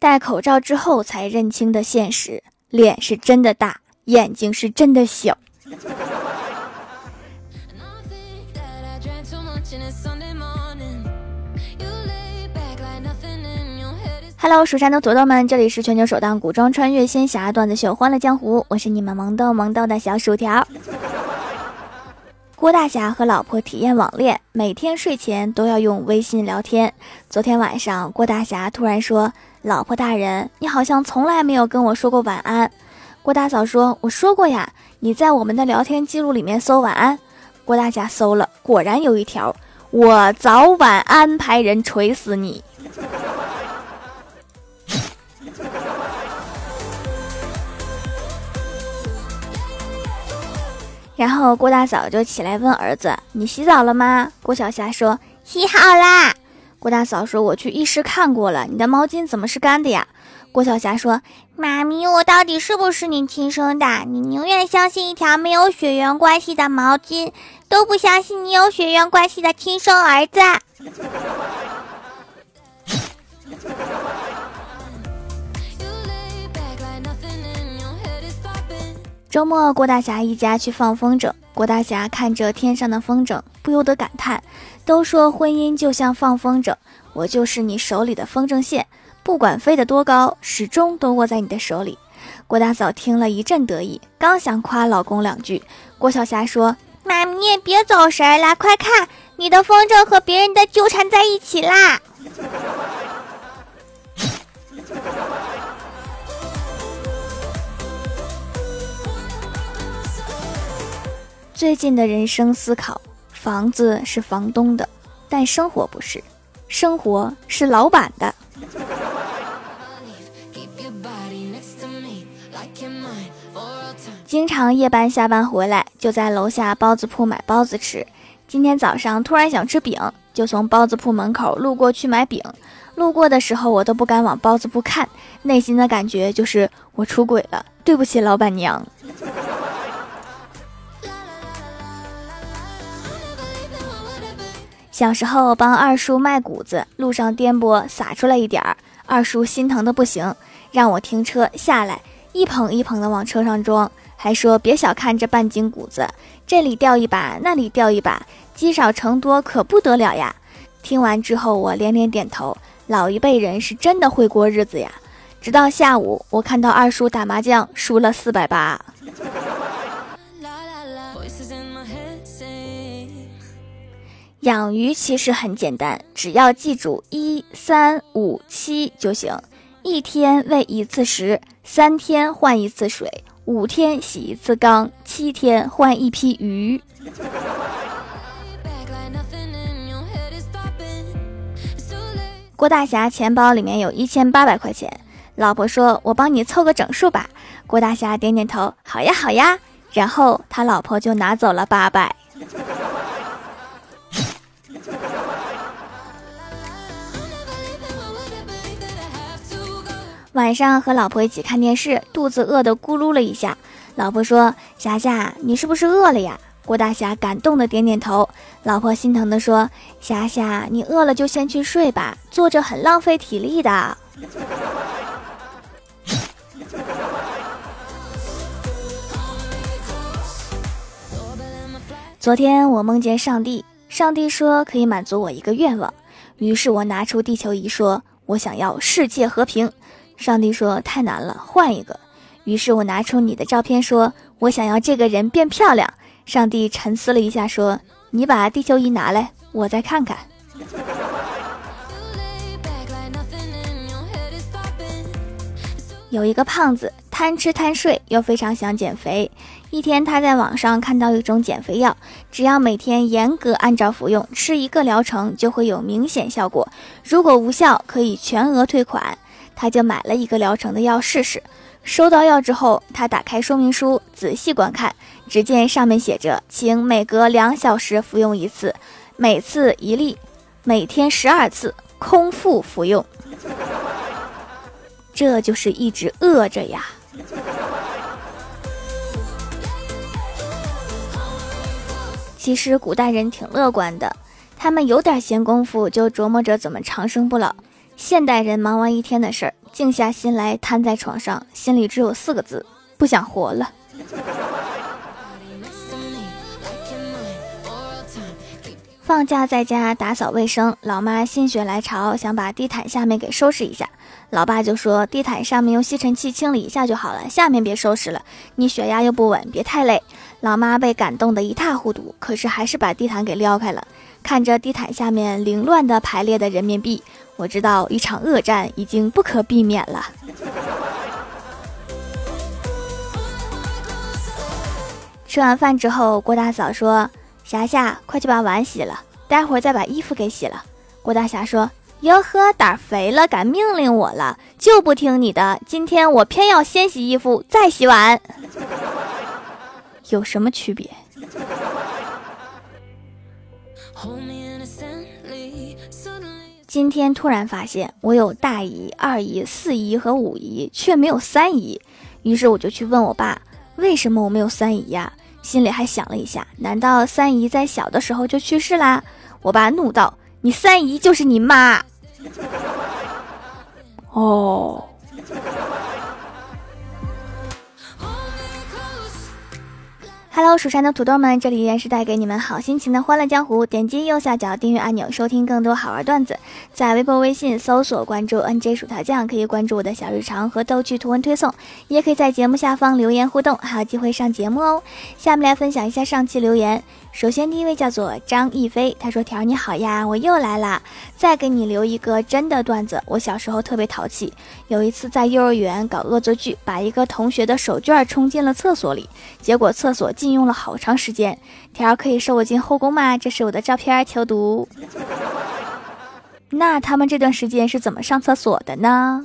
戴口罩之后才认清的现实：脸是真的大，眼睛是真的小。Hello，蜀山的土豆们，这里是全球首档古装穿越仙侠段子秀《欢乐江湖》，我是你们萌豆萌豆的小薯条。郭大侠和老婆体验网恋，每天睡前都要用微信聊天。昨天晚上，郭大侠突然说：“老婆大人，你好像从来没有跟我说过晚安。”郭大嫂说：“我说过呀，你在我们的聊天记录里面搜晚安。”郭大侠搜了，果然有一条：“我早晚安排人锤死你。”然后郭大嫂就起来问儿子：“你洗澡了吗？”郭小霞说：“洗好啦。”郭大嫂说：“我去浴室看过了，你的毛巾怎么是干的呀？”郭小霞说：“妈咪，我到底是不是你亲生的？你宁愿相信一条没有血缘关系的毛巾，都不相信你有血缘关系的亲生儿子。”周末，郭大侠一家去放风筝。郭大侠看着天上的风筝，不由得感叹：“都说婚姻就像放风筝，我就是你手里的风筝线，不管飞得多高，始终都握在你的手里。”郭大嫂听了一阵得意，刚想夸老公两句，郭小霞说：“妈咪，别走神了，快看，你的风筝和别人的纠缠在一起啦！”最近的人生思考：房子是房东的，但生活不是，生活是老板的。经常夜班下班回来，就在楼下包子铺买包子吃。今天早上突然想吃饼，就从包子铺门口路过去买饼。路过的时候，我都不敢往包子铺看，内心的感觉就是我出轨了，对不起老板娘。小时候帮二叔卖谷子，路上颠簸洒出来一点儿，二叔心疼的不行，让我停车下来，一捧一捧的往车上装，还说别小看这半斤谷子，这里掉一把，那里掉一把，积少成多可不得了呀。听完之后，我连连点头，老一辈人是真的会过日子呀。直到下午，我看到二叔打麻将输了四百八。养鱼其实很简单，只要记住一三五七就行。一天喂一次食，三天换一次水，五天洗一次缸，七天换一批鱼。郭大侠钱包里面有一千八百块钱，老婆说：“我帮你凑个整数吧。”郭大侠点点头：“好呀，好呀。”然后他老婆就拿走了八百。晚上和老婆一起看电视，肚子饿得咕噜了一下。老婆说：“霞霞，你是不是饿了呀？”郭大侠感动的点点头。老婆心疼的说：“霞霞，你饿了就先去睡吧，坐着很浪费体力的。”昨天我梦见上帝，上帝说可以满足我一个愿望，于是我拿出地球仪说：“我想要世界和平。”上帝说太难了，换一个。于是我拿出你的照片，说我想要这个人变漂亮。上帝沉思了一下，说：“你把地球仪拿来，我再看看。”有一个胖子贪吃贪睡，又非常想减肥。一天，他在网上看到一种减肥药，只要每天严格按照服用，吃一个疗程就会有明显效果。如果无效，可以全额退款。他就买了一个疗程的药试试。收到药之后，他打开说明书仔细观看，只见上面写着：“请每隔两小时服用一次，每次一粒，每天十二次，空腹服用。”这就是一直饿着呀。其实古代人挺乐观的，他们有点闲工夫就琢磨着怎么长生不老。现代人忙完一天的事儿，静下心来瘫在床上，心里只有四个字：不想活了。放假在家打扫卫生，老妈心血来潮想把地毯下面给收拾一下，老爸就说地毯上面用吸尘器清理一下就好了，下面别收拾了，你血压又不稳，别太累。老妈被感动得一塌糊涂，可是还是把地毯给撩开了，看着地毯下面凌乱的排列的人民币，我知道一场恶战已经不可避免了。吃完饭之后，郭大嫂说。霞霞，快去把碗洗了，待会儿再把衣服给洗了。郭大侠说：“哟呵，胆肥了，敢命令我了，就不听你的。今天我偏要先洗衣服，再洗碗，有什么区别？”今天突然发现我有大姨、二姨、四姨和五姨，却没有三姨，于是我就去问我爸：“为什么我没有三姨呀？”心里还想了一下，难道三姨在小的时候就去世啦？我爸怒道：“你三姨就是你妈。”哦。Hello，蜀山的土豆们，这里依然是带给你们好心情的欢乐江湖。点击右下角订阅按钮，收听更多好玩段子。在微博、微信搜索关注 “nj 薯条酱”，可以关注我的小日常和逗趣图文推送，也可以在节目下方留言互动，还有机会上节目哦。下面来分享一下上期留言。首先，第一位叫做张逸飞，他说：“条你好呀，我又来啦，再给你留一个真的段子。我小时候特别淘气，有一次在幼儿园搞恶作剧，把一个同学的手绢冲进了厕所里，结果厕所进用了好长时间。条可以收我进后宫吗？这是我的照片，求读。那他们这段时间是怎么上厕所的呢？”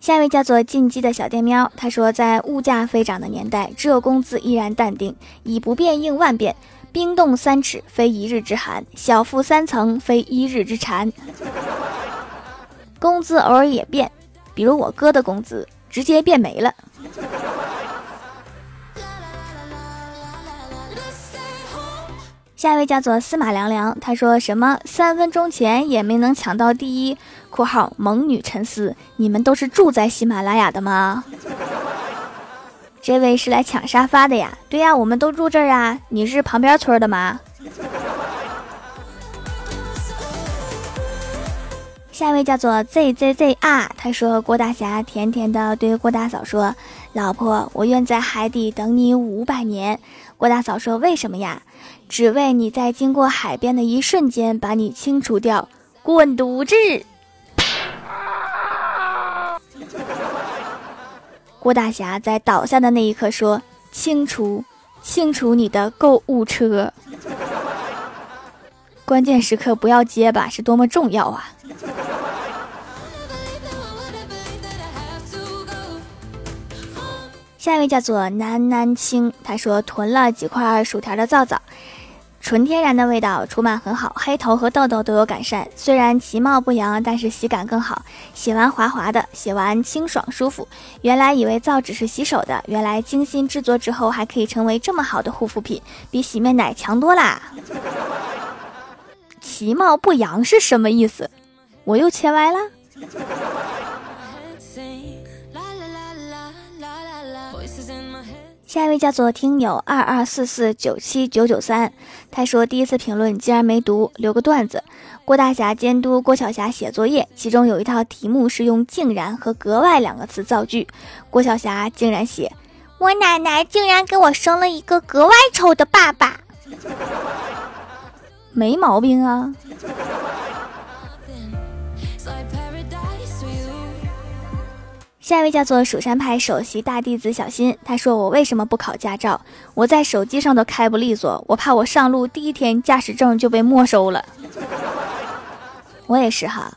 下一位叫做进击的小电喵，他说，在物价飞涨的年代，只有工资依然淡定，以不变应万变。冰冻三尺，非一日之寒；小富三层，非一日之馋。工资偶尔也变，比如我哥的工资直接变没了。下一位叫做司马凉凉，他说什么三分钟前也没能抢到第一（括号萌女沉思），你们都是住在喜马拉雅的吗？这位是来抢沙发的呀？对呀，我们都住这儿啊。你是旁边村的吗？下一位叫做 ZZZR，他说郭大侠甜甜的对郭大嫂说：“老婆，我愿在海底等你五百年。”郭大嫂说：“为什么呀？”只为你在经过海边的一瞬间把你清除掉，滚犊子！郭大侠在倒下的那一刻说：“清除，清除你的购物车。”关键时刻不要结巴，是多么重要啊！下一位叫做南南青，他说囤了几块薯条的皂皂。纯天然的味道，除螨很好，黑头和痘痘都有改善。虽然其貌不扬，但是洗感更好，洗完滑滑的，洗完清爽舒服。原来以为皂只是洗手的，原来精心制作之后还可以成为这么好的护肤品，比洗面奶强多啦！其貌不扬是什么意思？我又切歪了。下一位叫做听友二二四四九七九九三，他说第一次评论竟然没读，留个段子。郭大侠监督郭晓霞写作业，其中有一套题目是用“竟然”和“格外”两个词造句。郭晓霞竟然写：“我奶奶竟然给我生了一个格外丑的爸爸。”没毛病啊。下一位叫做蜀山派首席大弟子小新，他说：“我为什么不考驾照？我在手机上都开不利索，我怕我上路第一天驾驶证就被没收了。”我也是哈，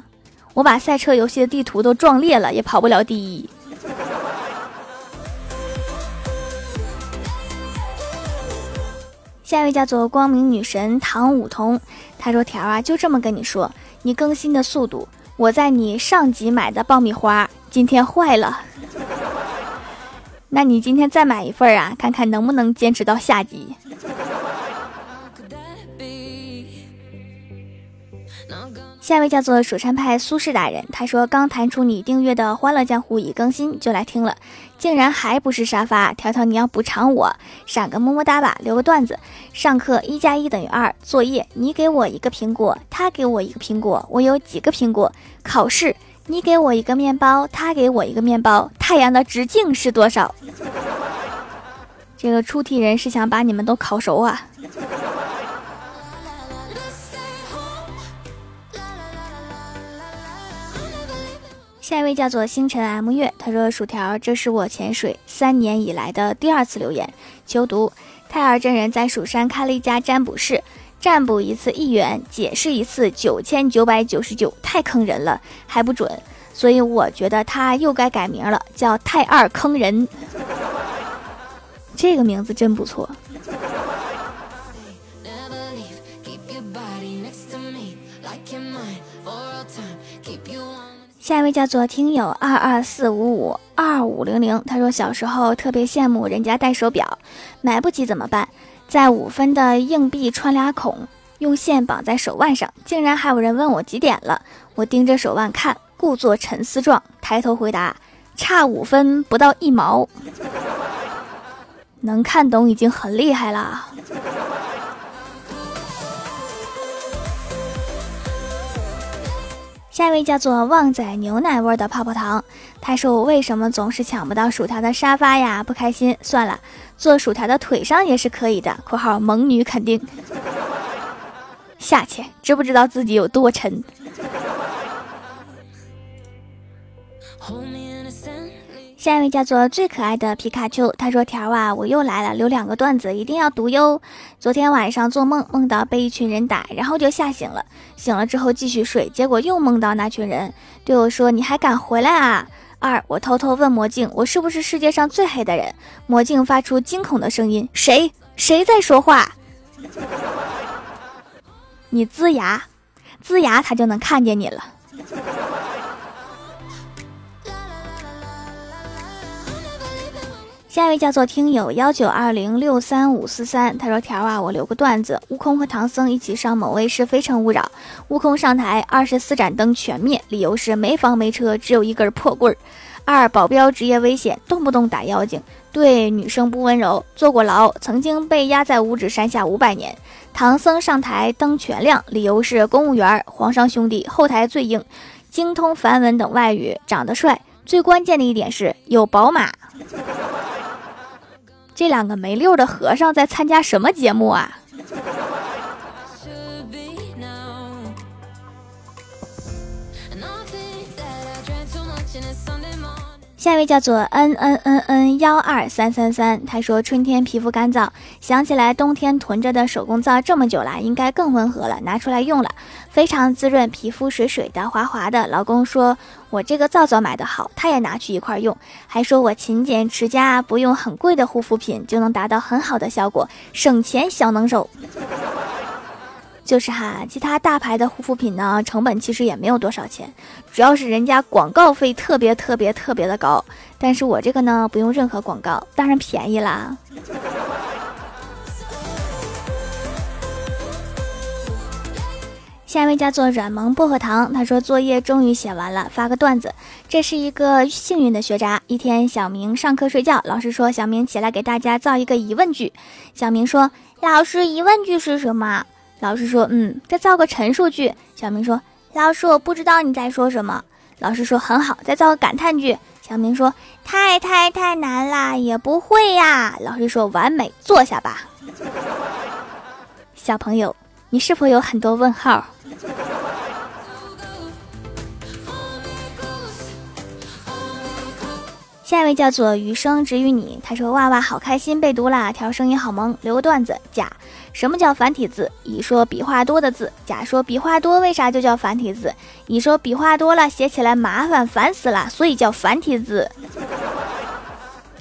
我把赛车游戏的地图都撞裂了，也跑不了第一。下一位叫做光明女神唐舞桐，他说：“条啊，就这么跟你说，你更新的速度，我在你上集买的爆米花。”今天坏了，那你今天再买一份啊，看看能不能坚持到下集。下一位叫做蜀山派苏轼大人，他说刚弹出你订阅的《欢乐江湖》已更新，就来听了，竟然还不是沙发。条条你要补偿我，闪个么么哒吧，留个段子。上课一加一等于二，作业你给我一个苹果，他给我一个苹果，我有几个苹果？考试你给我一个面包，他给我一个面包，太阳的直径是多少？这个出题人是想把你们都烤熟啊！下一位叫做星辰 M 月，他说：“薯条，这是我潜水三年以来的第二次留言，求读。太儿真人在蜀山开了一家占卜室，占卜一次一元，解释一次九千九百九十九，太坑人了，还不准，所以我觉得他又该改名了，叫太二坑人。这个名字真不错。”下一位叫做听友二二四五五二五零零，他说小时候特别羡慕人家戴手表，买不起怎么办？在五分的硬币穿俩孔，用线绑在手腕上，竟然还有人问我几点了。我盯着手腕看，故作沉思状，抬头回答：差五分不到一毛。能看懂已经很厉害了。下一位叫做旺仔牛奶味的泡泡糖，他说：“我为什么总是抢不到薯条的沙发呀？不开心。算了，做薯条的腿上也是可以的。”（括号萌女肯定）下去，知不知道自己有多沉？下一位叫做最可爱的皮卡丘，他说：“条啊，我又来了，留两个段子，一定要读哟。昨天晚上做梦，梦到被一群人打，然后就吓醒了。醒了之后继续睡，结果又梦到那群人对我说：‘你还敢回来啊？’二，我偷偷问魔镜，我是不是世界上最黑的人？魔镜发出惊恐的声音：谁？谁在说话？你呲牙，呲牙，他就能看见你了。”下一位叫做听友幺九二零六三五四三，他说：“条啊，我留个段子，悟空和唐僧一起上某卫视《非诚勿扰》，悟空上台，二十四盏灯全灭，理由是没房没车，只有一根破棍儿。二保镖职业危险，动不动打妖精，对女生不温柔，坐过牢，曾经被压在五指山下五百年。唐僧上台，灯全亮，理由是公务员，皇上兄弟，后台最硬，精通梵文等外语，长得帅，最关键的一点是有宝马。”这两个没溜的和尚在参加什么节目啊？下一位叫做 n n n n 幺二三三三，他说春天皮肤干燥，想起来冬天囤着的手工皂这么久了，应该更温和了，拿出来用了，非常滋润，皮肤水水的，滑滑的。老公说我这个皂皂买的好，他也拿去一块用，还说我勤俭持家，不用很贵的护肤品就能达到很好的效果，省钱小能手。就是哈，其他大牌的护肤品呢，成本其实也没有多少钱，主要是人家广告费特别特别特别的高。但是我这个呢，不用任何广告，当然便宜啦。下一位叫做软萌薄荷糖，他说作业终于写完了，发个段子。这是一个幸运的学渣。一天，小明上课睡觉，老师说：“小明起来给大家造一个疑问句。”小明说：“老师，疑问句是什么？”老师说：“嗯，再造个陈述句。”小明说：“老师，我不知道你在说什么。”老师说：“很好，再造个感叹句。”小明说：“太太太难啦，也不会呀。”老师说：“完美，坐下吧。”小朋友，你是否有很多问号？下一位叫做余生只与你，他说：“哇哇，好开心被读啦，条声音好萌，留个段子。”甲。什么叫繁体字？乙说笔画多的字。甲说笔画多，为啥就叫繁体字？乙说笔画多了，写起来麻烦，烦死了，所以叫繁体字。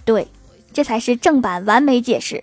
对，这才是正版完美解释。